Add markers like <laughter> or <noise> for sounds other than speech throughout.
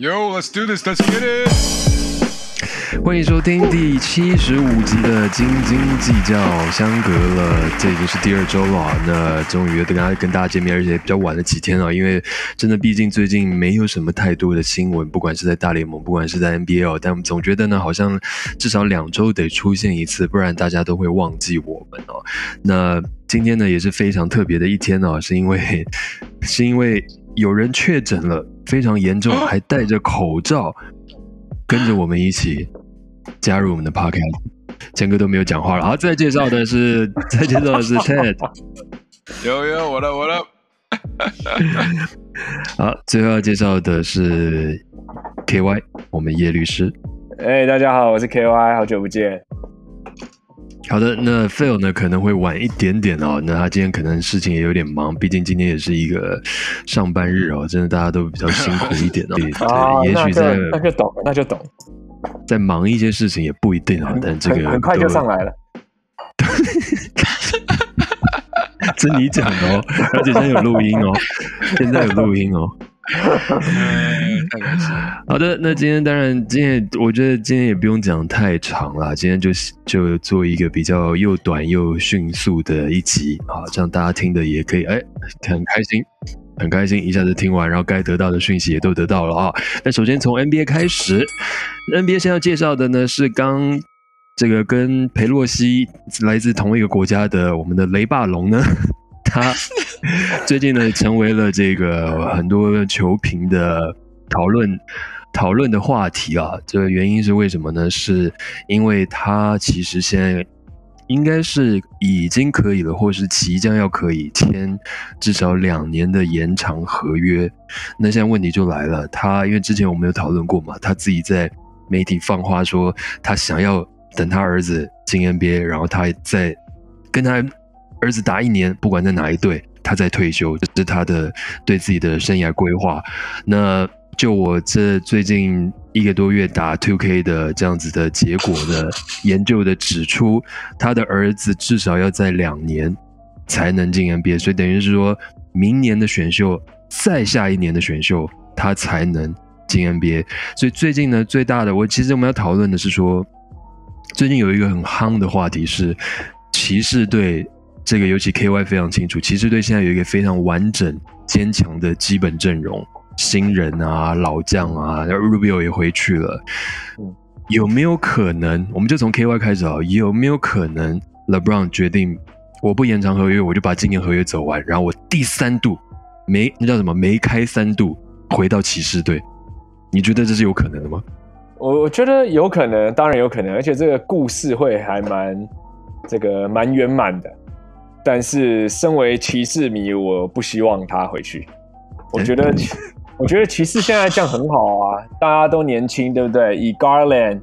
Yo, let's do this. Let's get it. 欢迎收听第七十五集的《斤斤计较》，相隔了这已经是第二周了。那终于跟大家跟大家见面，而且比较晚了几天啊，因为真的毕竟最近没有什么太多的新闻，不管是在大联盟，不管是在 NBA，但我们总觉得呢，好像至少两周得出现一次，不然大家都会忘记我们哦。那今天呢也是非常特别的一天哦，是因为 <laughs> 是因为有人确诊了，非常严重，还戴着口罩，跟着我们一起加入我们的 podcast。谦哥都没有讲话了，好，再介绍的是，再介绍的是 Ted，Yo, yo, what up, what up? 好，最后要介绍的是 KY，我们叶律师。哎、大家好，我是 KY，好久不见。好的，那 Phil 呢可能会晚一点点哦。那他今天可能事情也有点忙，毕竟今天也是一个上班日哦，真的大家都比较辛苦一点哦。对，啊，也许在那就懂，那就懂，在忙一些事情也不一定啊，但这个很很快就都上来了。这你讲的哦，而且现在有录音哦，现在有录音哦。太开心了。好的，那今天当然，今天我觉得今天也不用讲太长了，今天就就做一个比较又短又迅速的一集啊，这样大家听的也可以哎很开心。很开心，一下子听完，然后该得到的讯息也都得到了啊。那首先从 NBA 开始，NBA 先要介绍的呢是刚这个跟裴洛西来自同一个国家的我们的雷霸龙呢，他 <laughs> 最近呢成为了这个很多球评的讨论讨论的话题啊。这个原因是为什么呢？是因为他其实现在应该是已经可以了，或是即将要可以签至少两年的延长合约。那现在问题就来了，他因为之前我们有讨论过嘛，他自己在媒体放话说，他想要等他儿子进 NBA，然后他再跟他儿子打一年，不管在哪一队，他在退休，这是他的对自己的生涯规划。那就我这最近一个多月打 Two K 的这样子的结果的研究的指出，他的儿子至少要在两年才能进 NBA，所以等于是说明年的选秀，再下一年的选秀，他才能进 NBA。所以最近呢，最大的我其实我们要讨论的是说，最近有一个很夯的话题是骑士队。这个尤其 KY 非常清楚，骑士队现在有一个非常完整、坚强的基本阵容，新人啊、老将啊然后，Rubio 也回去了。嗯有没有可能？我们就从 KY 开始啊，有没有可能 LeBron 决定我不延长合约，我就把今年合约走完，然后我第三度没那叫什么梅开三度回到骑士队？你觉得这是有可能的吗？我我觉得有可能，当然有可能，而且这个故事会还蛮这个蛮圆满的。但是身为骑士迷，我不希望他回去。我觉得，我觉得骑士现在这样很好啊，大家都年轻，对不对？以 Garland、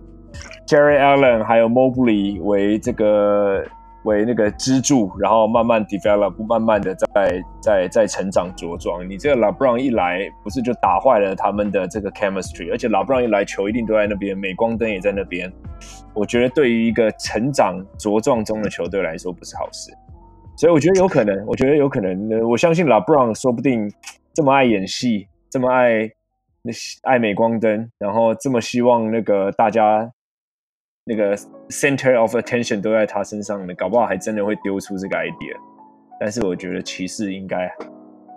Jerry Allen 还有 Mobley 为这个为那个支柱，然后慢慢 develop，慢慢的在在在成长茁壮。你这个 LeBron 一来，不是就打坏了他们的这个 chemistry？而且 LeBron 一来，球一定都在那边，镁光灯也在那边。我觉得对于一个成长茁壮中的球队来说，不是好事。所以我觉得有可能，我觉得有可能。我相信拉布朗说不定这么爱演戏，这么爱那爱镁光灯，然后这么希望那个大家那个 center of attention 都在他身上呢，搞不好还真的会丢出这个 idea。但是我觉得骑士应该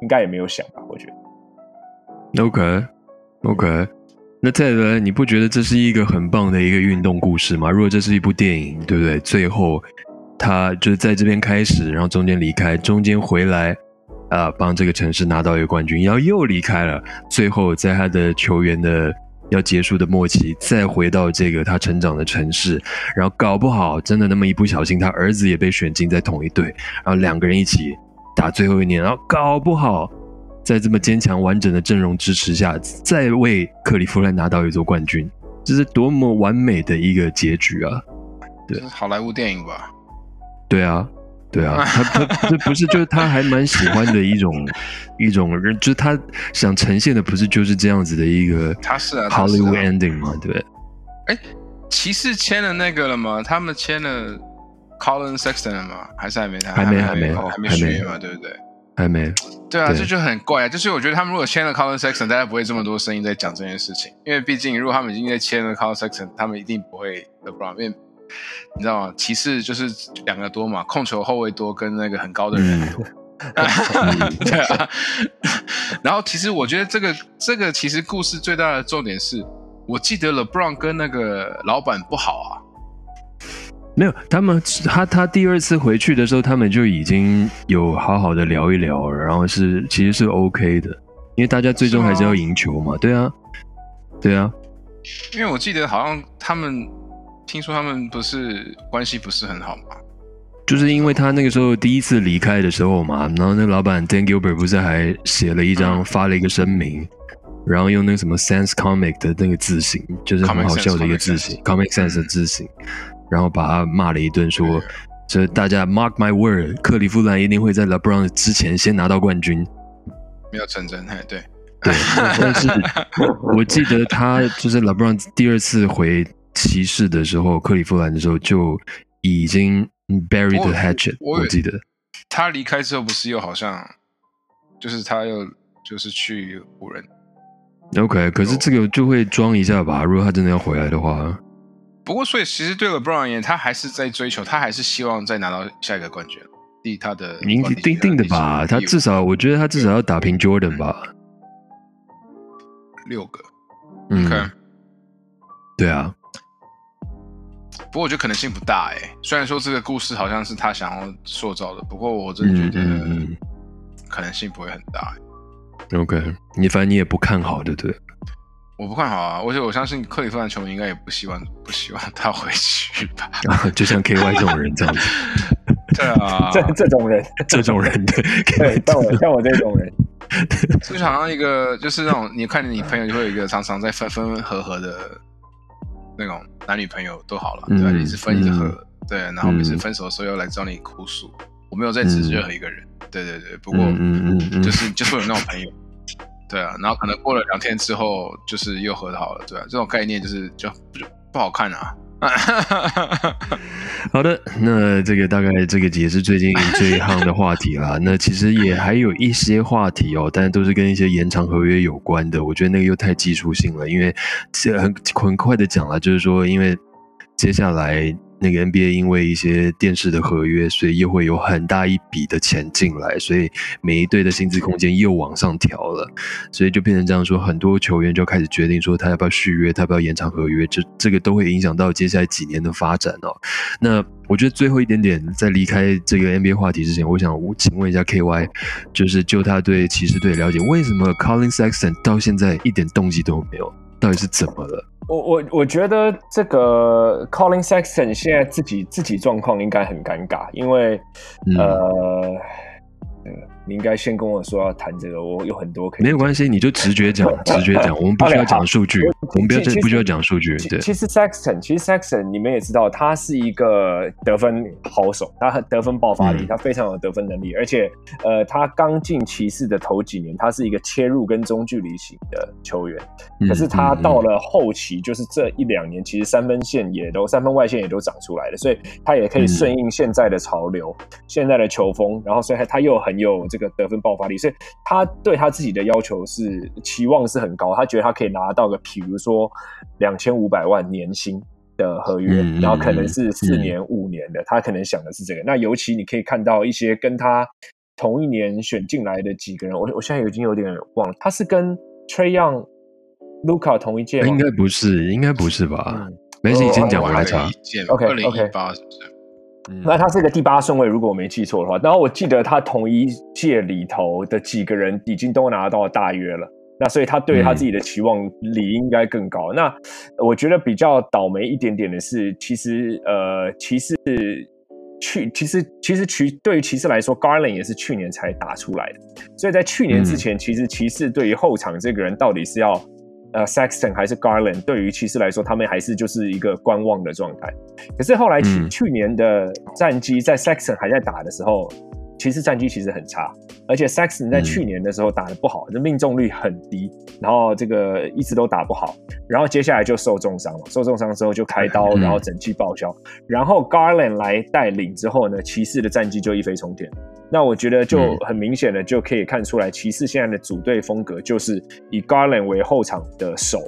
应该也没有想吧，我觉得。OK OK，那再来，你不觉得这是一个很棒的一个运动故事吗？如果这是一部电影，对不对？最后他就是在这边开始，然后中间离开，中间回来，啊、帮这个城市拿到一个冠军，然后又离开了，最后在他的球员的要结束的末期，再回到这个他成长的城市，然后搞不好真的那么一不小心，他儿子也被选进在同一队，然后两个人一起打最后一年，然后搞不好在这么坚强完整的阵容支持下，再为克利夫兰拿到一座冠军，这是多么完美的一个结局啊！对好莱坞电影吧？对啊，对啊，<laughs> 他他这不是就是他还蛮喜欢的一种一种人，就是他想呈现的不是就是这样子的一个他是啊 Hollywood ending 嘛，对不对？骑士签了那个了吗？他们签了 Colin Sexton 了吗？还是还没他？还没还没哦还没还没续约嘛，对不对？还没。对啊，这就很怪啊。就是我觉得他们如果签了 Colin Sexton，大家不会这么多声音在讲这件事情，因为毕竟如果他们已经在签了 Colin Sexton，他们一定不会 LeBron，因为你知道吗？骑士就是两个多嘛，控球后卫多跟那个很高的人多。<laughs> 对啊，然后其实我觉得这个这个其实故事最大的重点是，我记得 LeBron 跟那个老板不好啊，没有，他们他他第二次回去的时候，他们就已经有好好的聊一聊，然后是其实是 OK 的，因为大家最终还是要赢球嘛，对啊，对啊，因为我记得好像他们听说他们不是关系不是很好吗，就是因为他那个时候第一次离开的时候嘛，然后那老板 Dan Gilbert 不是还写了一张、嗯。发了一个声明，然后用那个什么 Sense Comic 的那个字型，就是很好笑的一个字型，Comic Sense 的字型，然后把他骂了一顿，说对这大家 Mark my word，克利夫兰一定会在 LeBron 之前先拿到冠军。没有成真，哎，对，对，但是 <laughs> 我记得他就是 LeBron 第二次回骑士的时候，克利夫兰的时候就已经 buried the hatchet，我我记得。他离开之后不是又好像就是他又就是去湖人，OK，可是这个就会装一下吧。如果他真的要回来的话，不过所以其实对 LeBron 而言，他还是在追求，他还是希望再拿到下一个冠军，第他的一定定的吧。他至少，我觉得他至少要打平 Jordan 吧。六个，嗯 OK 对啊，不过我觉得可能性不大哎。虽然说这个故事好像是他想要塑造的，不过我真的觉得可能性不会很大。嗯 OK，你反正你也不看好，对不对？我不看好啊，而且我相信克利夫兰球迷应该也不希望 <laughs> 不希望他回去吧。<laughs> 就像 KY 这种人这样子，<laughs> 对啊，这这种人，这种人对对，像我像我这种人，就好像一个就是那种你看你朋友就会有一个常常在分分合合的那种男女朋友都好了，对吧？嗯一直分一直合，嗯对，然后每次嗯分手的时候又来找你哭诉。我没有在指任何一个人，对对对，不过嗯嗯嗯嗯就是 <laughs> 就是会有那种朋友，对啊，然后可能过了两天之后，就是又和好了，对啊，这种概念就是就不不好看啊。<laughs> 好的，那这个大概这个也是最近 <laughs> 最夯的话题啦。那其实也还有一些话题哦，但都是跟一些延长合约有关的。我觉得那个又太技术性了，因为这很很快的讲了，就是说，因为接下来那个 NBA 因为一些电视的合约，所以又会有很大一笔的钱进来，所以每一队的薪资空间又往上调了，所以就变成这样说，很多球员就开始决定说他要不要续约，他要不要延长合约，这这个都会影响到接下来几年的发展哦。那我觉得最后一点点，在离开这个 NBA 话题之前，我想请问一下 KY，就是就他对骑士队了解，为什么 Colin Sexton 到现在一点动机都没有？到底是怎么了？我我我觉得这个 Colin Sexton 现在自己自己状况应该很尴尬，因为、嗯。呃，呃你应该先跟我说要谈这个，我有很多可以没有关系，你就直觉讲，直觉讲，我们不需要讲数据，我们不要其实不需要讲数据，对，其其实 Sexton，其实 Sexton 你们也知道，他是一个得分好手，他很得分爆发力，嗯。他非常有得分能力，而且呃，他刚进骑士的头几年，他是一个切入跟中距离型的球员，嗯可是他嗯到了后期，就是这一两年，其实三分线也都三分外线也都长出来了，所以他也可以顺应现在的潮流，现在的球风，然后所以他他又很有这个得分爆发力，所以他对他自己的要求是期望是很高，他觉得他可以拿到个比如说两千五百万年薪。的合约，然后可能是四嗯年、五年的，他可能想的是这个。那尤其你可以看到一些跟他同一年选进来的几个人，我我现在已经有点忘了，他是跟 Trey Young、Luca 同一届吗？应该不是，应该不是吧？嗯没事，你先哦讲，我来查。OK，二零 OK 一八是不是？那他是个第八顺位，如果我没记错的话。然后我记得他同一届里头的几个人已经都拿到了大约了，那所以他对他自己的期望理应该更高。那我觉得比较倒霉一点点的是，其实呃，骑士去其实其实骑对于骑士来说，Garland 也是去年才打出来的，所以在去年之前，其实骑士对于后场这个人到底是要。呃，Sexton 还是 Garland，对于骑士来说，他们还是就是一个观望的状态。可是后来去、嗯去年的战绩，在 Sexton 还在打的时候，骑士战绩其实很差，而且 Sexton 在嗯去年的时候打的不好，就命中率很低，然后这个一直都打不好，然后接下来就受重伤了，受重伤之后就开刀，嗯然后整季报销，然后 Garland 来带领之后呢，骑士的战绩就一飞冲天。那我觉得就嗯很明显的就可以看出来，骑士现在的组队风格就是以 Garland 为后场的手，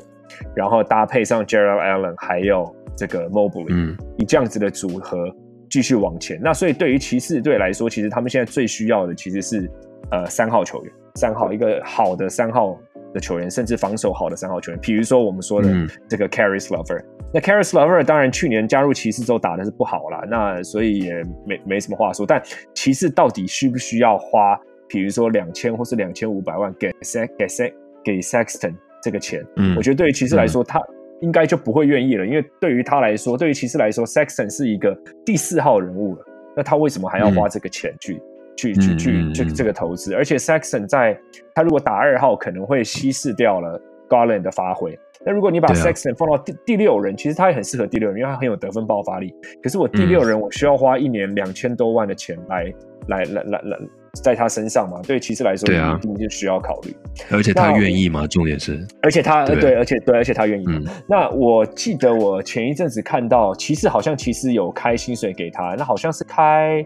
然后搭配上 Gerald Allen 还有这个 Mobley，、嗯以这样子的组合继续往前。那所以对于骑士队来说，其实他们现在最需要的其实是呃三号球员，三号一个好的三号的球员，甚至防守好的三号球员。比如说我们说的嗯这个 Caris Lover，、那 Caris Lover 当然去年加入骑士之后打的是不好啦，那所以也没没什么话说。但骑士到底需不需要花，比如说两千或是两千五百万给 Sex 给 Sex 给 Sexton 这个钱？嗯我觉得对于骑士来说，他应该就不会愿意了，因为对于他来说，对于骑士来说，Sexton 是一个第四号人物了，那他为什么还要花这个钱去、去去去这这个投资？而且 Sexton 在他如果打二号，可能会稀释掉了 Garland 的发挥。那如果你把对啊 Sexton 放到第第六人，其实他也很适合第六人，因为他很有得分爆发力。可是我第六人，我需要花一年两千多万的钱来来来来来在他身上嘛？对骑士来说，对啊一定是需要考虑。而且他愿意吗，重点是，而且他对对，而且对，而且他愿意。嗯那我记得我前一阵子看到，骑士好像其实有开薪水给他，那好像是开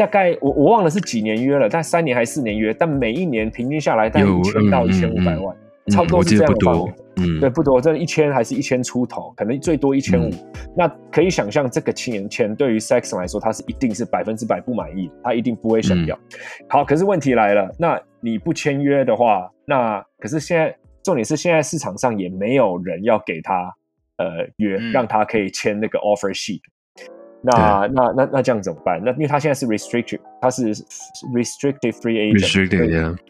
大概我我忘了是几年约了，但三年还是四年约，但每一年平均下来大概有一千到嗯一千五百嗯万，嗯差不多是这样的范围。，嗯，对，不多，这一千还是一千出头，可能最多一千五嗯。那可以想象，这个钱钱对于 Saxon 来说，他是一定是百分之百不满意的，他一定不会嗯想要。好，可是问题来了，那你不签约的话，那可是现在重点是现在市场上也没有人要给他呃约，嗯让他可以签那个 offer sheet。那那那那这样怎么办？那因为他现在是 restricted，他是 restricted free agent，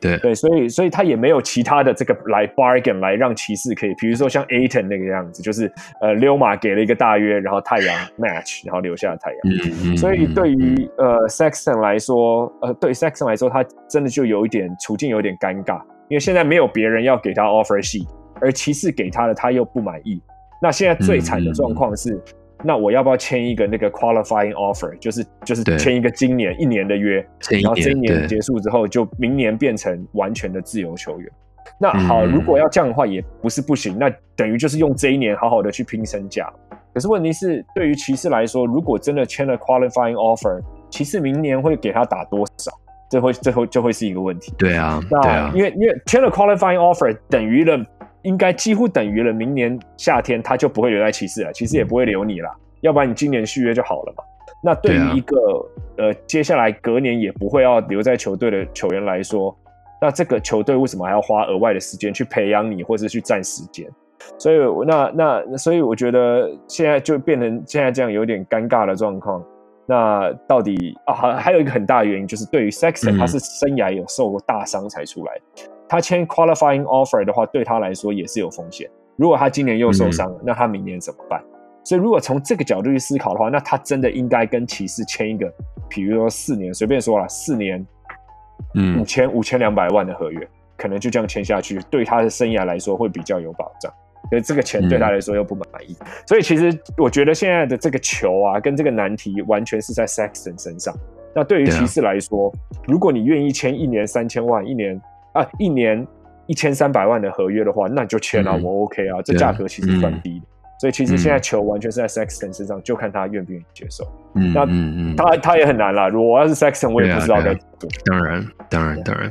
对，对，所以所以他也没有其他的这个来 bargain 来让骑士可以，比如说像 Aton 那个样子，就是呃溜马给了一个大约，然后太阳 <laughs> match，然后留下太阳。嗯嗯，所以嗯对于呃 Sexton 来说，呃对 Sexton 来说，他真的就有一点处境有点尴尬，因为现在没有别人要给他 offer sheet，而骑士给他的他又不满意。那现在最惨的状况是，那我要不要签一个那个 qualifying offer，就是就是对签一个今年一年的约，然后这一年结束之后，就明年变成完全的自由球员。那好，嗯如果要这样的话，也不是不行。那等于就是用这一年好好的去拼身价。可是问题是，对于骑士来说，如果真的签了 qualifying offer，骑士明年会给他打多少？这会这会就会是一个问题。对啊，那对啊因，为因为签了 qualifying offer，等于了，应该几乎等于了，明年夏天他就不会留在骑士了，骑士也不会留你了，要不然你今年续约就好了嘛。那对于一个、呃接下来隔年也不会要留在球队的球员来说，那这个球队为什么还要花额外的时间去培养你，或者去占时间？所以那那所以我觉得现在就变成现在这样有点尴尬的状况。那到底啊，还还有一个很大的原因就是，对于 Sexton，、嗯他是生涯有受过大伤才出来，他签 qualifying offer 的话，对他来说也是有风险。如果他今年又受伤了，那他明年怎么办？所以如果从这个角度去思考的话，那他真的应该跟骑士签一个，比如说四年，随便说了，四年嗯五嗯千五千两百万的合约，可能就这样签下去，对他的生涯来说会比较有保障。可是这个钱对他来说又不满意，所以其实我觉得现在的这个球啊，跟这个难题完全是在 Sexton 身上。那对于骑士来说，如果你愿意签一年三千万，一年啊一年一千三百万的合约的话，那你就签啊，嗯我 OK 啊，这价格其实算嗯低的。所以其实现在球完全是在 Sexton 身上，就看他愿不愿意接受。嗯那他他也很难啦，如果我要是 Sexton，我也不知道该怎么做。当然，当然，当然。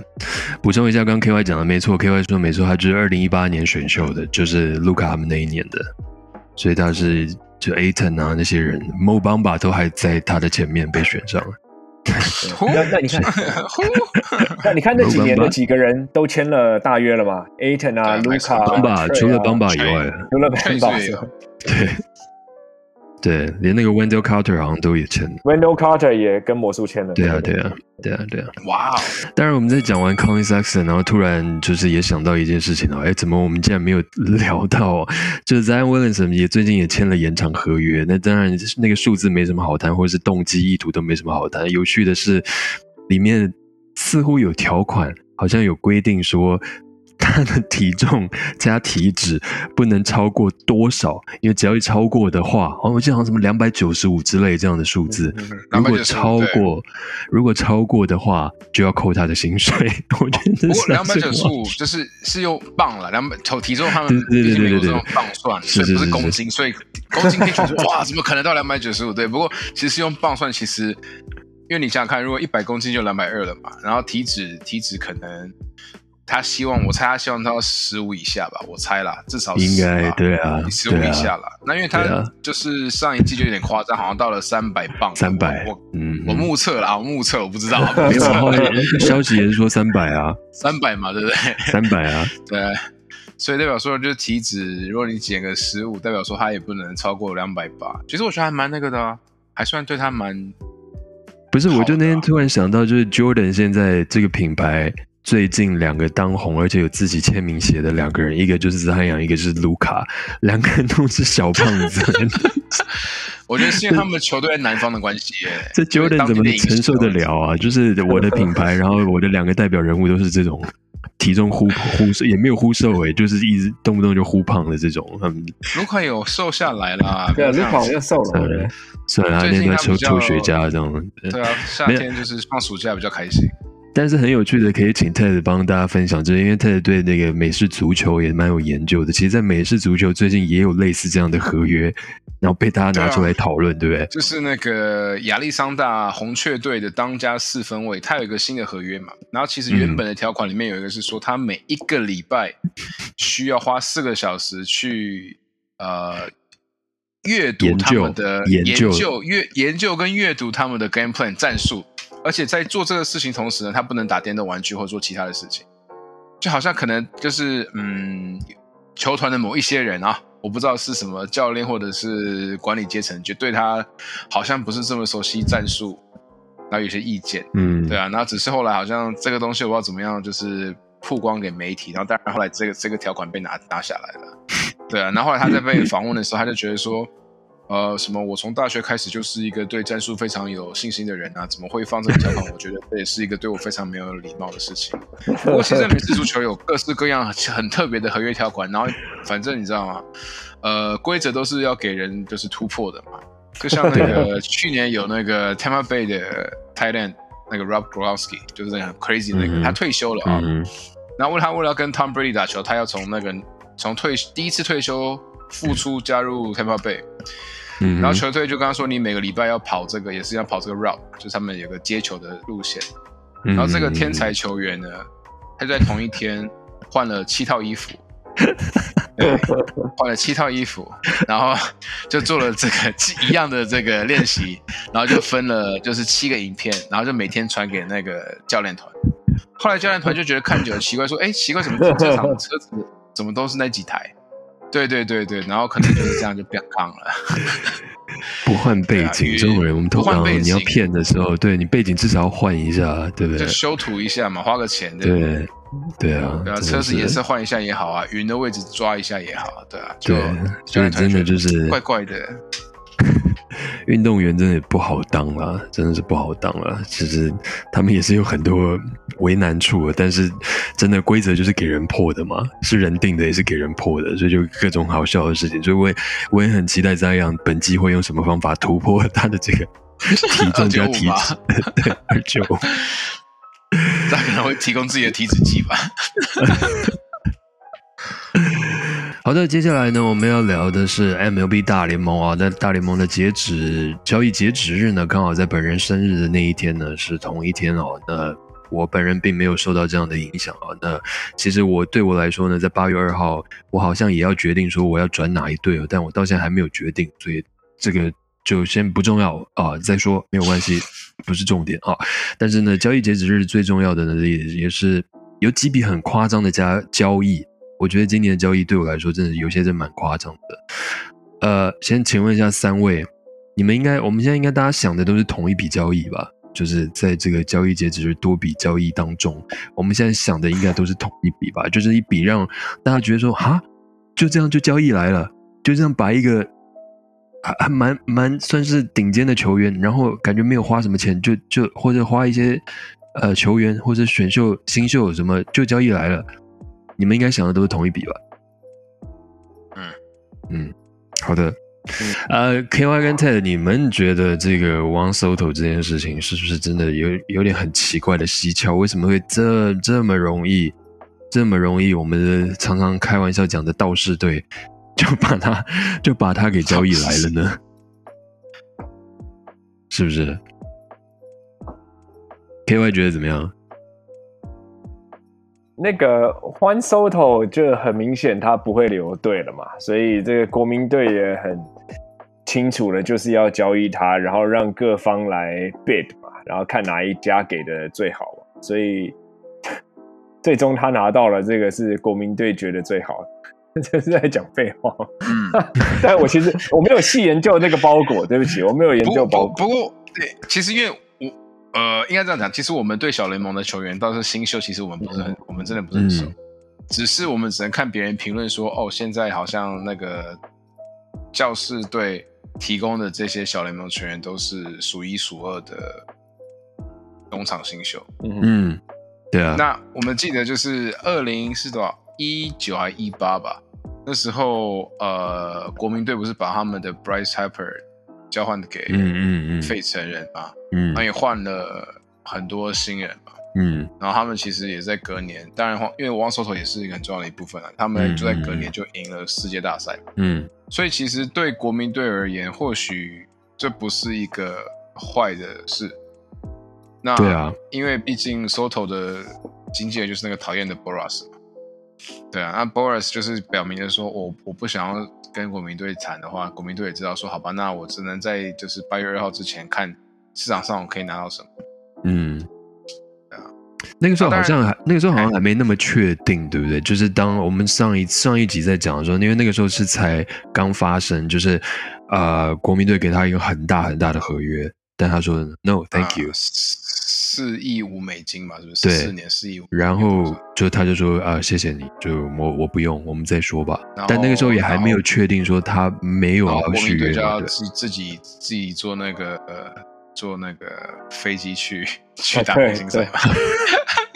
补充一下，刚刚 KY 讲的没错，KY 说没错，他就是二零一八年选秀的，就是卢卡他们那一年的，所以他是就 Aton 啊那些人，Mo Bamba 都还在他的前面被选上了。<laughs> 呼那那你看，<laughs> <laughs> 那你看这几年没办法那几个人都签了大约了嘛？Aton 啊，卢对卡、邦巴 Trey 啊除了邦巴以外，除了确邦巴实也有对对，连那个 Wendell Carter 好像都也签了。，Wendell Carter 也跟魔术签了。对啊，对啊，对啊，对啊。哇哦，当然，我们在讲完 Colin Sexton，然后突然就是也想到一件事情哦，哎，怎么我们竟然没有聊到、哦？<laughs> 就是 Zion Williamson 也最近也签了延长合约，那当然那个数字没什么好谈，或者是动机意图都没什么好谈。有趣的是，里面似乎有条款，好像有规定说。他的体重加体脂不能超过多少？因为只要一超过的话，哦，我记得好像什么两百九十五之类这样的数字，嗯如果超对过，如果超过的话，就要扣他的薪水。<laughs> 我觉得这不过两百是九十五就是是用磅了，两百头体重他们对对对毕竟美国对对是用磅算，是所以不是是是是公斤，所以公斤可以说哇，怎么可能到两百九十五？对，不过其实是用磅算，其实因为你想想看，如果一百公斤就两百二了嘛，然后体脂体脂可能他希望，我猜他希望到十五以下吧，我猜啦，至少应该对啊，十五以下啦。那因为他就是上一季就有点夸张，好像到了三百磅，<laughs> 三百我，嗯，我目测啦，我目测，我不知道，<laughs> 没有，后目测来 <laughs> 消息也是说三百啊，三百嘛，对不对？三百啊，对，所以代表说就是体脂，如果你减个十五，代表说他也不能超过两百八。其实我觉得还蛮那个的啊，还算对他蛮不是，我就那天突然想到，就是 Jordan 现在这个品牌最近两个当红，而且有自己签名鞋的两个人，一个就是子汉阳，一个就是卢卡，两个人都是小胖子，<laughs> 我觉得是因为他们球队在南方的关系耶。这 Jordan 怎么承受得了啊？<laughs> 就是我的品牌，然后我的两个代表人物都是这种体重忽忽瘦，也没有忽瘦诶、就是一直动不动就忽胖的这种。卢卡有瘦下来啦，对啊，卢卡好不要这样子像瘦了？算了，他最近那个他比较抽抽雪茄这种。对啊，夏天就是放暑假比较开心。但是很有趣的，可以请 Ted 帮大家分享，就是因为 Ted 对那个美式足球也蛮有研究的。其实，在美式足球最近也有类似这样的合约，<laughs> 然后被大家拿出来讨论，对不对？就是那个亚历桑大红雀队的当家四分卫，他有一个新的合约嘛。然后其实原本的条款里面有一个是说，他每一个礼拜需要花四个小时去呃阅读他们的研究研究阅研究跟阅读他们的 game plan 战术，而且在做这个事情同时呢，他不能打电动玩具或做其他的事情，就好像可能就是嗯，球团的某一些人啊，我不知道是什么教练或者是管理阶层，就对他好像不是这么熟悉战术，然后有些意见，嗯，对啊，然后只是后来好像这个东西我不知道怎么样，就是曝光给媒体，然后当然后来这个这个条款被拿拿下来了，<laughs> 对啊，然后后来他在被访问的时候，他就觉得说。呃，什么？我从大学开始就是一个对战术非常有信心的人啊，怎么会放这个条款？我觉得这也是一个对我非常没有礼貌的事情。不过，现在美式足球有各式各样很很特别的合约条款，然后反正你知道吗？呃，规则都是要给人就是突破的嘛。就像那个去年有那个 Tampa Bay 的 end 那个 Rob Gronkowski，就是那个很 crazy 那个，嗯他退休了啊。嗯然后为他为了要跟 Tom Brady 打球，他要从那个从退第一次退休复出加入 Tampa Bay，嗯，然后球队就跟他说，你每个礼拜要跑这个，也是要跑这个 route，就是他们有个接球的路线。然然后这个天才球员呢，他就在同一天换了七套衣服，<laughs> 对，换了七套衣服，然后就做了这个一样的这个练习，<laughs> 然后就分了就是七个影片，然后就每天传给那个教练团。后来教练团就觉得看久了奇怪，说：“哎，奇怪，怎么停车场的车子怎么都是那几台？”对对对对，然后可能就是这样就变康了。<laughs> 不换背景，对啊这种人我们通换背景你要骗的时候，对你背景至少要换一下，对不对？就修图一下嘛，花个钱，对不对？啊，对啊，车子颜色换一下也好啊，云的位置抓一下也好啊，对啊，就对，所以真的就是怪怪的。<laughs> 运动员真的不好当啦，真的是不好当啦。其实他们也是有很多为难处的，但是真的规则就是给人破的嘛，是人定的，也是给人破的，所以就各种好笑的事情。所以我也我也很期待这样本季会用什么方法突破他的这个 <laughs> 体重加体脂，对二九。<laughs> 他可能会提供自己的体脂计吧。好的，接下来呢，我们要聊的是 MLB 大联盟啊。那大联盟的截止交易截止日呢，刚好在本人生日的那一天呢，是同一天哦。那我本人并没有受到这样的影响啊。那其实我对我来说呢，在八月二号，我好像也要决定说我要转哪一队哦，但我到现在还没有决定，所以这个就先不重要啊，再说没有关系，<laughs> 不是重点啊。但是呢，交易截止日最重要的呢，也也是有几笔很夸张的加交易。我觉得今年的交易对我来说，真的有些真蛮夸张的。呃，先请问一下三位，你们应该我们现在应该大家想的都是同一笔交易吧？就是在这个交易截止日多笔交易当中，我们现在想的应该都是同一笔吧？就是一笔让大家觉得说，哈，就这样就交易来了，就这样把一个还还蛮蛮算是顶尖的球员，然后感觉没有花什么钱，就就或者花一些呃球员或者选秀新秀什么就交易来了。你们应该想的都是同一笔吧？嗯嗯，好的。呃，KY 跟 Ted，你们觉得这个 One Soto 这件事情是不是真的有有点很奇怪的蹊跷？为什么会这这么容易，这么容易？我们的常常开玩笑讲的道士队就把他就把他给交易来了呢？<laughs> 是不是？KY 觉得怎么样？那个 Juan Soto 就很明显他不会留队了嘛，所以这个国民队也很清楚的，就是要交易他，然后让各方来 bid 嘛，然后看哪一家给的最好嘛。所以 <laughs> 最终他拿到了这个是国民队觉得最好的，<laughs> 这是在讲废话。嗯，<laughs> 但我其实我没有细研究那个包裹，对不起，我没有研究包裹。不不过，对，其实因为我呃，应该这样讲，其实我们对小联盟的球员倒是新秀，其实我们不是很，我们真的不是很熟，嗯只是我们只能看别人评论说，哦，现在好像那个教士队提供的这些小联盟球员都是数一数二的农场新秀。嗯嗯，对啊，那我们记得就是二零是多少？一九还一八吧？那时候呃，国民队不是把他们的 Bryce Harper 交换给嗯嗯嗯费城人嘛？嗯那也换了很多新人嘛。嗯然后他们其实也在隔年，当然黄因为王手头也是一个很重要的一部分啊，他们就在隔年就赢了世界大赛嘛。嗯所以其实对国民队而言，或许这不是一个坏的事。那对啊，因为毕竟 Soto 的经纪人就是那个讨厌的 Boras 嘛。对啊，那 Boris 就是表明了说，我我不想要跟国民队谈的话，国民队也知道说，好吧，那我只能在就是八月二号之前看市场上我可以拿到什么。嗯对啊。那个时候好像还那个时候好哎像还没那么确定，对不对？就是当我们上一上一集在讲的时候，因为那个时候是才刚发生，就是呃，国民队给他一个很大很大的合约，但他说 No，Thank you，、啊四亿五美金嘛，是不是？对四年四亿五。然后就他就说啊、谢谢你，就我我不用，我们再说吧但那个时候也还没有确定说他没有然后要续约。就要自己自己自己坐那个呃坐那个飞机去去打对明星赛嘛。<laughs>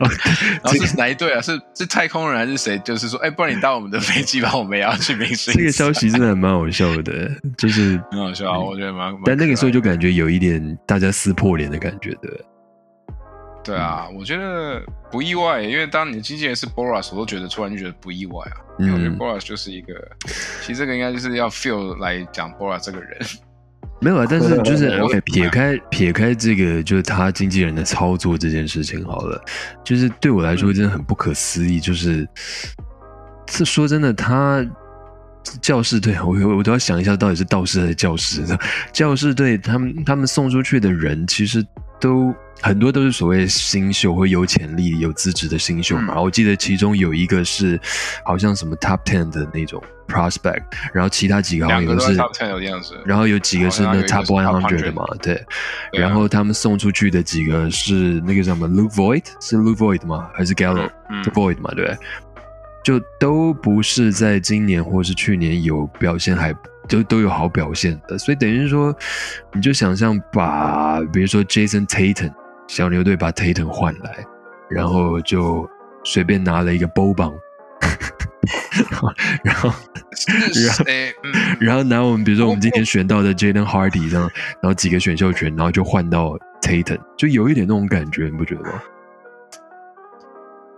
<laughs> 然后是哪一队啊？是是太空人还是谁？就是说，哎，不然你搭我们的飞机吧，我们也要去明星。这个消息真的蛮好笑的，就是很好笑啊，我觉得蛮。蛮但那个时候就感觉有一点大家撕破脸的感觉的。对啊，我觉得不意外，因为当你的经纪人是 Boras，我都觉得突然就觉得不意外啊。因为我觉得嗯 Boras 就是一个，其实这个应该就是要 feel 来讲 Boras 这个人。没有啊，但是就是撇开撇开这个，就是他经纪人的操作这件事情好了，就是对我来说真的很不可思议，就是这说真的，他教士队，我我都要想一下到底是道士还是教师。教士队他们他们送出去的人，其实都很多都是所谓新秀或有潜力、有资质的新秀嘛。嗯我记得其中有一个是好像什么 Top Ten 的那种 prospect，然后其他几个好像有的是两个都在 Top Ten 的样子。然后有几个是那 Top One Hundred 的嘛，对。对啊然后他们送出去的几个是那个什么 Luke Voigt，是 Luke Voigt 吗？还是 Gallo？嗯是 Voigt 嘛，对？就都不是在今年或是去年有表现还就都都有好表现的，所以等于是说，你就想象把比如说 Jason Tatum 小牛队把 Tatum 换来，然后就随便拿了一个棒，<laughs> 然后是然后诶，嗯然后拿我们比如说我们今天选到的 Jaden Hardy 这样，然后几个选秀权，然后就换到 Tatum，就有一点那种感觉，你不觉得吗？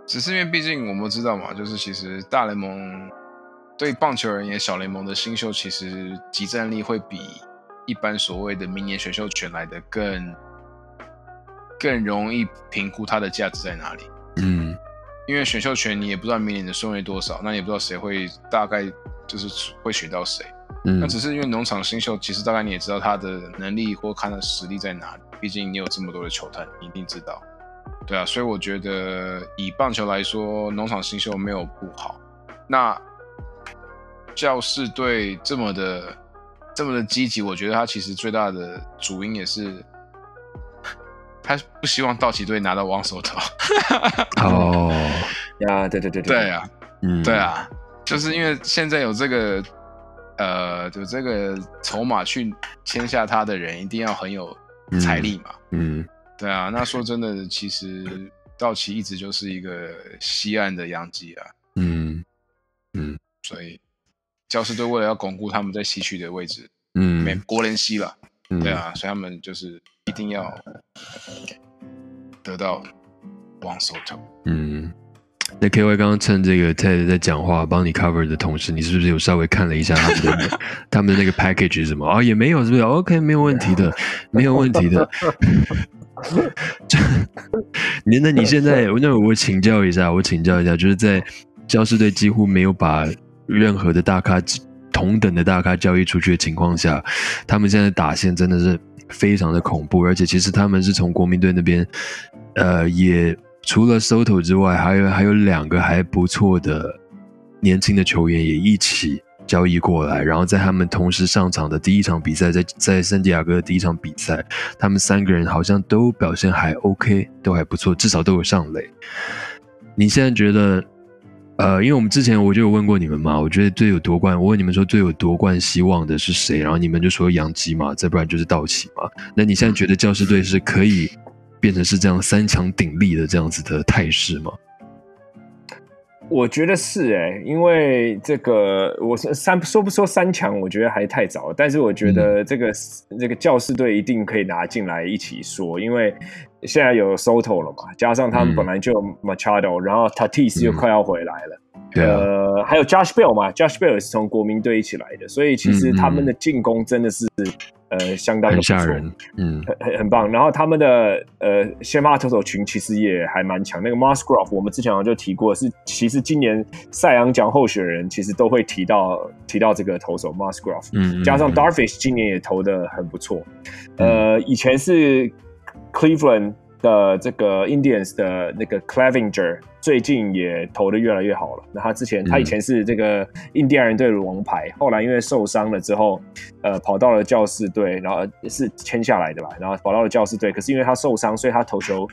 只是因为毕竟我们知道嘛，就是其实大联盟对棒球而言，小联盟的新秀其实集战力会比一般所谓的明年选秀权来的更更容易评估它的价值在哪里。嗯因为选秀权你也不知道明年的顺位多少，那你也不知道谁会大概就是会选到谁。嗯那只是因为农场新秀，其实大概你也知道他的能力或看他的实力在哪里。毕竟你有这么多的球探，你一定知道。对啊，所以我觉得以棒球来说，农场新秀没有不好。那教士队这么的这么的积极，我觉得他其实最大的主因也是他不希望道奇队拿到王手头。<laughs> 哦，呀，对对对对，对啊，嗯，对，啊，就是因为现在有这个呃，有这个筹码去签下他的人，一定要很有财力嘛。嗯。对啊，那说真的，其实道奇一直就是一个西岸的洋基啊，嗯。嗯。所以教士队为了要巩固他们在西区的位置，美嗯，国联西了，嗯对，啊，所以他们就是一定要得到王手头。嗯。那 K Y 刚刚趁这个 Ted 在讲话帮你 cover 的同时，你是不是有稍微看了一下他们的 <laughs> 他们的那个 package 是什么？哦，也没有，是不是？OK，没有问题的，没有问题的。你 <laughs> 那你现在，那我请教一下，我请教一下，就是在教师队几乎没有把任何的大咖同等的大咖交易出去的情况下，他们现在打线真的是非常的恐怖，而且其实他们是从国民队那边，呃，也除了 Soto 之外，还有还有两个还不错的年轻的球员也一起。交易过来，然后在他们同时上场的第一场比赛，在在圣地亚哥的第一场比赛，他们三个人好像都表现还 OK，都还不错，至少都有上垒。你现在觉得，呃，因为我们之前我就有问过你们嘛，我觉得最有夺冠，我问你们说最有夺冠希望的是谁，然后你们就说杨基嘛，再不然就是道奇嘛。那你现在觉得教师队是可以变成是这样三强鼎立的这样子的态势吗？我觉得是哎，因为这个我是三说不说三强，我觉得还太早。但是我觉得这个这个教士队一定可以拿进来一起说，因为现在有 Soto 了嘛，加上他们本来就 Machado，然后 Tatis 又快要回来了。呃，还有 Josh Bell 嘛，Josh Bell 是从国民队一起来的，所以其实他们的进攻真的是呃相当的吓人，嗯，很很很棒。然后他们的呃先发投手群其实也还蛮强。那个 Musgrove 我们之前好像就提过，是其实今年赛扬奖候选人其实都会提到提到这个投手 Musgrove，嗯，加上 Darvish 今年也投的很不错。呃，以前是 Cleveland。的这个 Indians 的那个 Clavinger 最近也投的越来越好了。那他之前他以前是这个印第安人队的王牌，后来因为受伤了之后，呃，跑到了教士队，然后是签下来的吧，然后跑到了教士队。可是因为他受伤，所以他投球。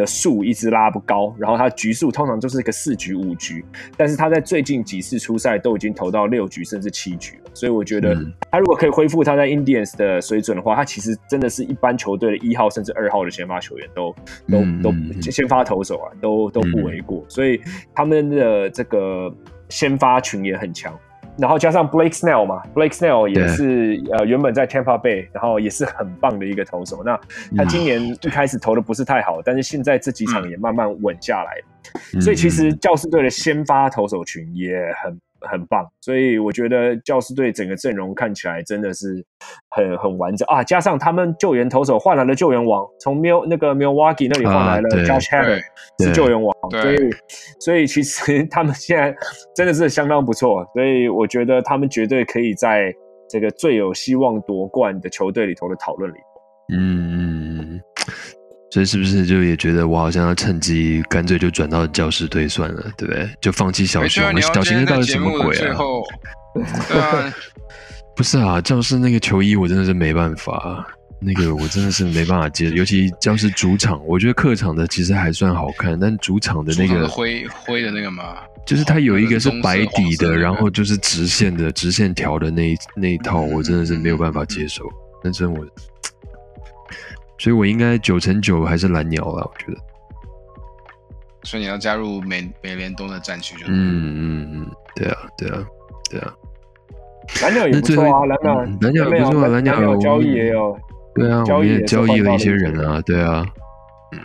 的数一直拉不高，然后他局数通常就是一个四局五局，但是他在最近几次出赛都已经投到六局甚至七局了，所以我觉得他如果可以恢复他在 Indians 的水准的话，他其实真的是一般球队的一号甚至二号的先发球员都都都先发投手啊，都都不为过，所以他们的这个先发群也很强。然后加上 Blake Snell 嘛，Blake Snell 也是呃原本在 Tampa Bay，然后也是很棒的一个投手。那他今年一开始投的不是太好，但是现在这几场也慢慢稳下来。所以其实教士队的先发投手群也很。很棒，所以我觉得教师队整个阵容看起来真的是很很完整啊！加上他们救援投手换来了救援王，从 Mil 那个 Milwaukee 那里换来了 Josh Hader 是救援王，所以所以其实他们现在真的是相当不错，所以我觉得他们绝对可以在这个最有希望夺冠的球队里头的讨论里。嗯。所以是不是就也觉得我好像要趁机干脆就转到教师队算了，对不对？就放弃小熊？小熊到底什么鬼啊？<laughs> 对啊，<laughs> 不是啊，教师那个球衣我真的是没办法，那个我真的是没办法接，尤其教师主场，我觉得客场的其实还算好看，但主场的那个灰灰的那个嘛，就是它有一个是白底的，然后就是直线的直线条的那那一套，我真的是没有办法接受，那真我。所以我应该九成九还是蓝鸟了，我觉得。所以你要加入美美联东的战区就。嗯嗯嗯，对啊对啊对啊。蓝鸟也不错啊，蓝鸟蓝鸟不错啊，蓝鸟交易也有。对啊，我们也交易了一些人啊，对啊。嗯，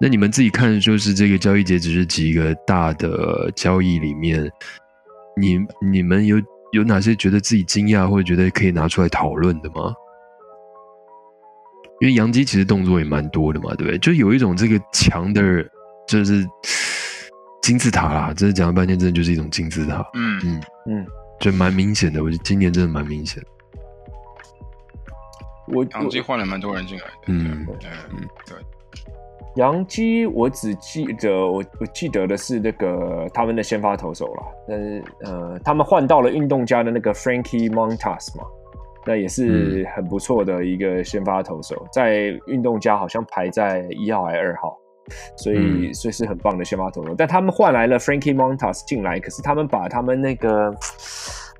那你们自己看，就是这个交易截止是几个大的交易里面，你你们有有哪些觉得自己惊讶或者觉得可以拿出来讨论的吗？因为杨基其实动作也蛮多的嘛，对不对？就有一种这个强的，就是金字塔啦。真的讲了半天，真的就是一种金字塔。嗯嗯嗯，就蛮明显的。我觉得今年真的蛮明显。我杨基换了蛮多人进来的。嗯嗯对。杨基我只记得我我记得的是那个他们的先发投手了，但是呃，他们换到了运动家的那个 Frankie Montas 嘛。那也是很不错的一个先发投手，在运动家好像排在一号还是二号，所以所以是很棒的先发投手。但他们换来了 Frankie Montas 进来，可是他们把他们那个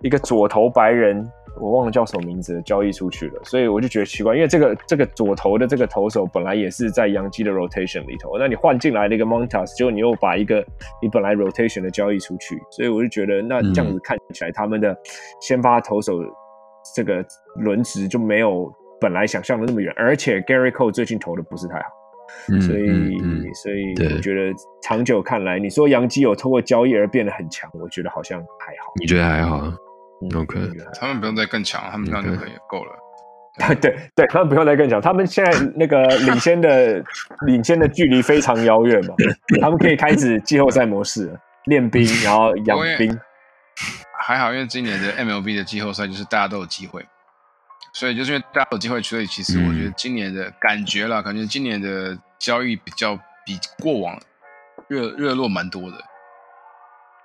一个左投白人，我忘了叫什么名字，交易出去了。所以我就觉得奇怪，因为这个这个左投的这个投手本来也是在洋基的 rotation 里头，那你换进来了一个 Montas，结果你又把一个你本来 rotation 的交易出去，所以我就觉得那这样子看起来他们的先发投手。这个轮值就没有本来想象的那么远，而且 Gary Cole 最近投的不是太好，所以所以我觉得长久看来，你说杨基有通过交易而变得很强，我觉得好像还好。你觉得还好？OK，他们不用再更强，他们这样就可以够了。<laughs> 对对，他们不用再更强，他们现在那个领先的领先的距离非常遥远嘛，他们可以开始季后赛模式了，练兵，<laughs> 然后养兵。还好，因为今年的 MLB 的季后赛就是大家都有机会，所以就是因为大家有机会，所以其实我觉得今年的感觉啦，感觉今年的交易比较比过往热热络蛮多的。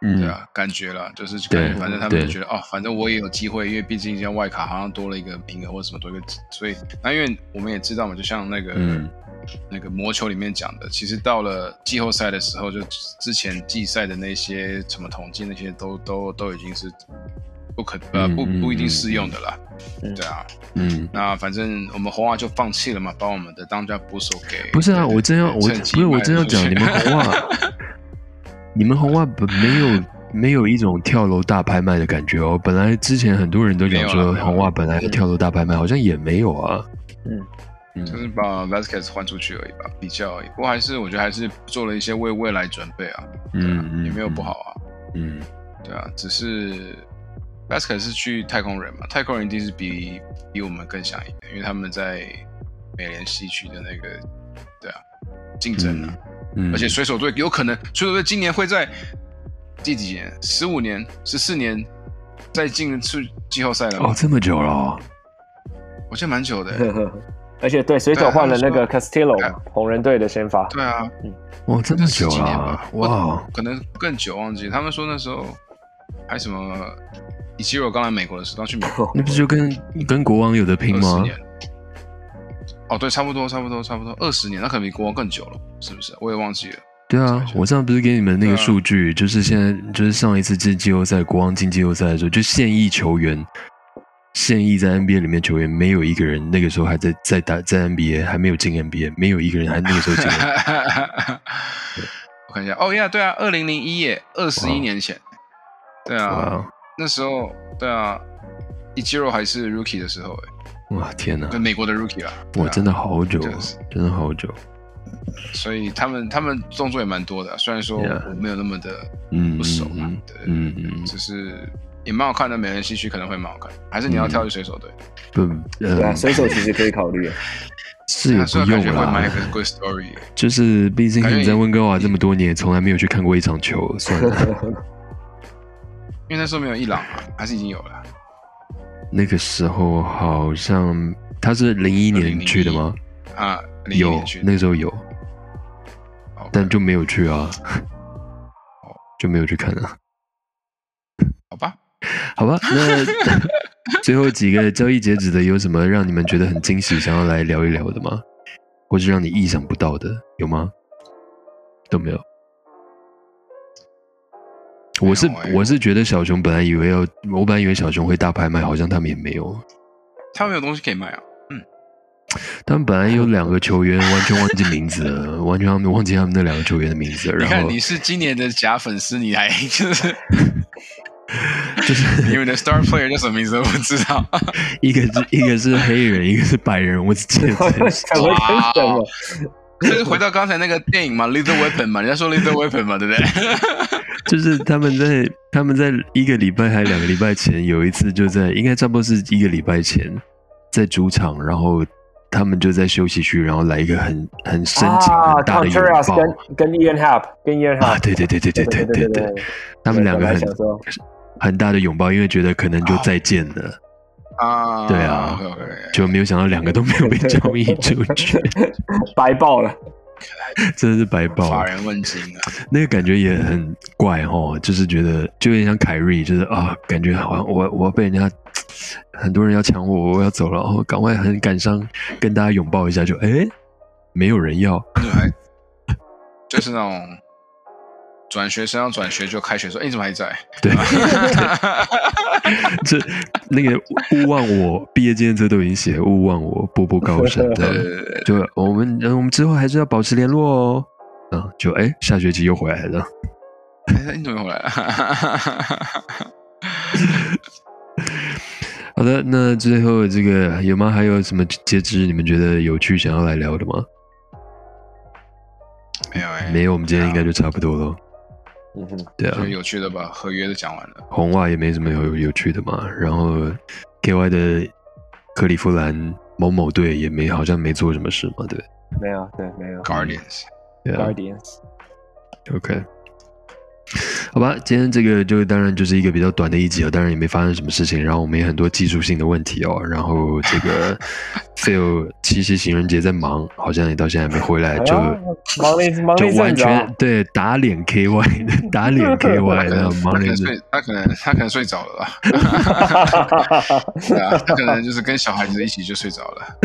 嗯，对啊，感觉了，就是感觉，反正他们就觉得哦，反正我也有机会，因为毕竟现在外卡好像多了一个名额或者什么多一个，所以那因为我们也知道嘛，就像那个那个魔球里面讲的，其实到了季后赛的时候，就之前季赛的那些什么统计那些都都都已经是不可呃不不一定适用的了，对啊，嗯，那反正我们红袜就放弃了嘛，把我们的当家捕手给不是啊，我真要我不是我真要讲你们红袜。<laughs> 你们红袜本没有 <laughs> 没有一种跳楼大拍卖的感觉哦。本来之前很多人都讲说红袜本来跳楼大拍卖，好像也没有啊。嗯，就是把 Vasquez 换出去而已吧，比较而已。不过还是我觉得还是做了一些为未来准备啊。嗯，也没有不好啊。嗯，对啊，只是 Vasquez 是去太空人嘛，太空人一定是比比我们更强一点，因为他们在美联西区的那个，对啊，竞争啊。而且水手队有可能，水手队今年会在第几年？十五年、十四年再进去季后赛了哦，这么久了，我觉得蛮久的。<laughs> 而且对水手换了那个 Castillo，红人队的先发。对啊，哇，这么久了，哇，可能更久，忘记。他们说那时候还什么，以前我刚来美国的时候去美国，那不是就跟跟国王有的拼吗？哦，对，差不多，差不多，差不多二十年，那可能比国王更久了，是不是？我也忘记了。对啊，我上次不是给你们那个数据，就是现在，就是上一次进季后赛，国王进季后赛的时候，就现役球员，现役在 NBA 里面球员，没有一个人那个时候还在在打在 NBA，还没有进 NBA，没有一个人还那个时候进。<laughs> 我看一下，哦呀，对啊，二零零一耶，二十一年前，对啊，那时候，对啊，一肌肉还是 Rookie 的时候，哎。哇天哪！跟美国的 Rookie 啊，哇，真的好久，真的好久。所以他们他们动作也蛮多的，虽然说我没有那么的不熟嘛，对，嗯嗯，只是也蛮好看的。美人西区可能会蛮好看，还是你要跳去水手队？不，对啊，水手其实可以考虑，是也不用啦。就是毕竟你在温哥华这么多年，从来没有去看过一场球，算了。<laughs> 因为那时候没有伊朗啊，还是已经有了。那个时候好像他是零一年去的吗？啊，有那时候有，但就没有去啊，就没有去看啊。好吧，好吧，那 <laughs> 最后几个交易截止的有什么让你们觉得很惊喜，想要来聊一聊的吗？或是让你意想不到的有吗？都没有。我是我是觉得小熊本来以为要，我本来以为小熊会大拍卖，好像他们也没有。他们有东西可以卖啊，嗯。他们本来有两个球员，<laughs> 完全忘记名字了，完全忘记他们那两个球员的名字。然后你是今年的假粉丝，你还 <laughs> 就是就是 <laughs> 因为的 star player 叫什么名字我不知道。一个是一个是黑人，一个是白人，我只记得哇。<laughs> 就是回到刚才那个电影嘛，Little Weapon 嘛，<laughs> 人家说 Little Weapon 嘛，对不对？<laughs> 就是他们在他们在一个礼拜还两个礼拜前有一次就在应该差不多是一个礼拜前在主场，然后他们就在休息区，然后来一个很很深情很大的拥抱，跟跟 Ian Happ 跟 Ian Happ 啊，对对对对对对对对，他们两个很很大的拥抱，因为觉得可能就再见了啊，对啊，就没有想到两个都没有被交易出去，<laughs> 白爆了。真的是白爆，乏人问津啊！那个感觉也很怪哦，就是觉得就有点像凯瑞，就是啊，感觉好像我我要被人家 <tsk> 很多人要抢我，我要走了，然后赶快很感伤，跟大家拥抱一下，就哎，没有人要，就是那种。转学生要转学就开学说，哎，你怎么还在？对，<laughs> 这那个勿忘我毕业纪念册都已经写勿忘我，步步高升。<laughs> 对对对，就我们我们之后还是要保持联络哦。嗯，就哎，下学期又回来了。哎，你怎么回来了？<laughs> 好的，那最后这个有吗？还有什么截止？你们觉得有趣想要来聊的吗？没有哎，没有，我们今天应该就差不多了。嗯哼，对啊，有趣的吧？合约都讲完了，红袜也没什么有有趣的嘛。然后 K Y 的克利夫兰某某队也没好像没做什么事嘛，对？没有，对，没有。Guardians，对啊 Guardians，OK，好吧，今天这个就当然就是一个比较短的一集了，当然也没发生什么事情，然后我们也很多技术性的问题哦，然后这个 <laughs> Phil 七夕情人节在忙，好像也到现在还没回来，就、哎忙了一忙就完了一阵子啊全。对打脸 KY <laughs> 打脸 KY 的他忙他可能他可能睡着了吧？<laughs> <laughs> 对啊，他可能就是跟小孩子一起就睡着了。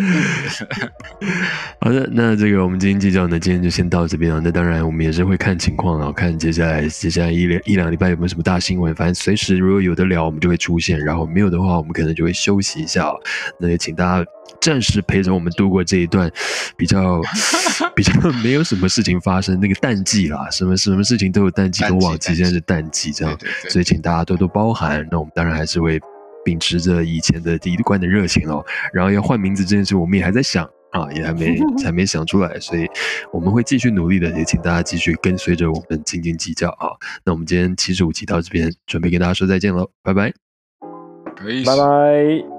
好的，那这个我们今天计较呢，今天就先到这边啊。那当然，我们也是会看情况啊，看接下来接下来一两一两礼拜有没有什么大新闻。反正随时如果有的聊，我们就会出现；然后没有的话，我们可能就会休息一下、哦。那也请大家暂时陪着我们度过这一段比较 <laughs> 比较 <laughs> 没有什么事情发生那个淡季啦，什么什么事情都有淡季跟旺季，现在是淡季这样对对，对所以请大家多多包涵。那我们当然还是会秉持着以前的第一贯的热情哦。然后要换名字这件事，我们也还在想啊，也还没 <laughs> 还没想出来，所以我们会继续努力的，也请大家继续跟随着我们斤斤计较啊。那我们今天七十五集到这边，准备跟大家说再见喽，拜拜。可以。拜拜。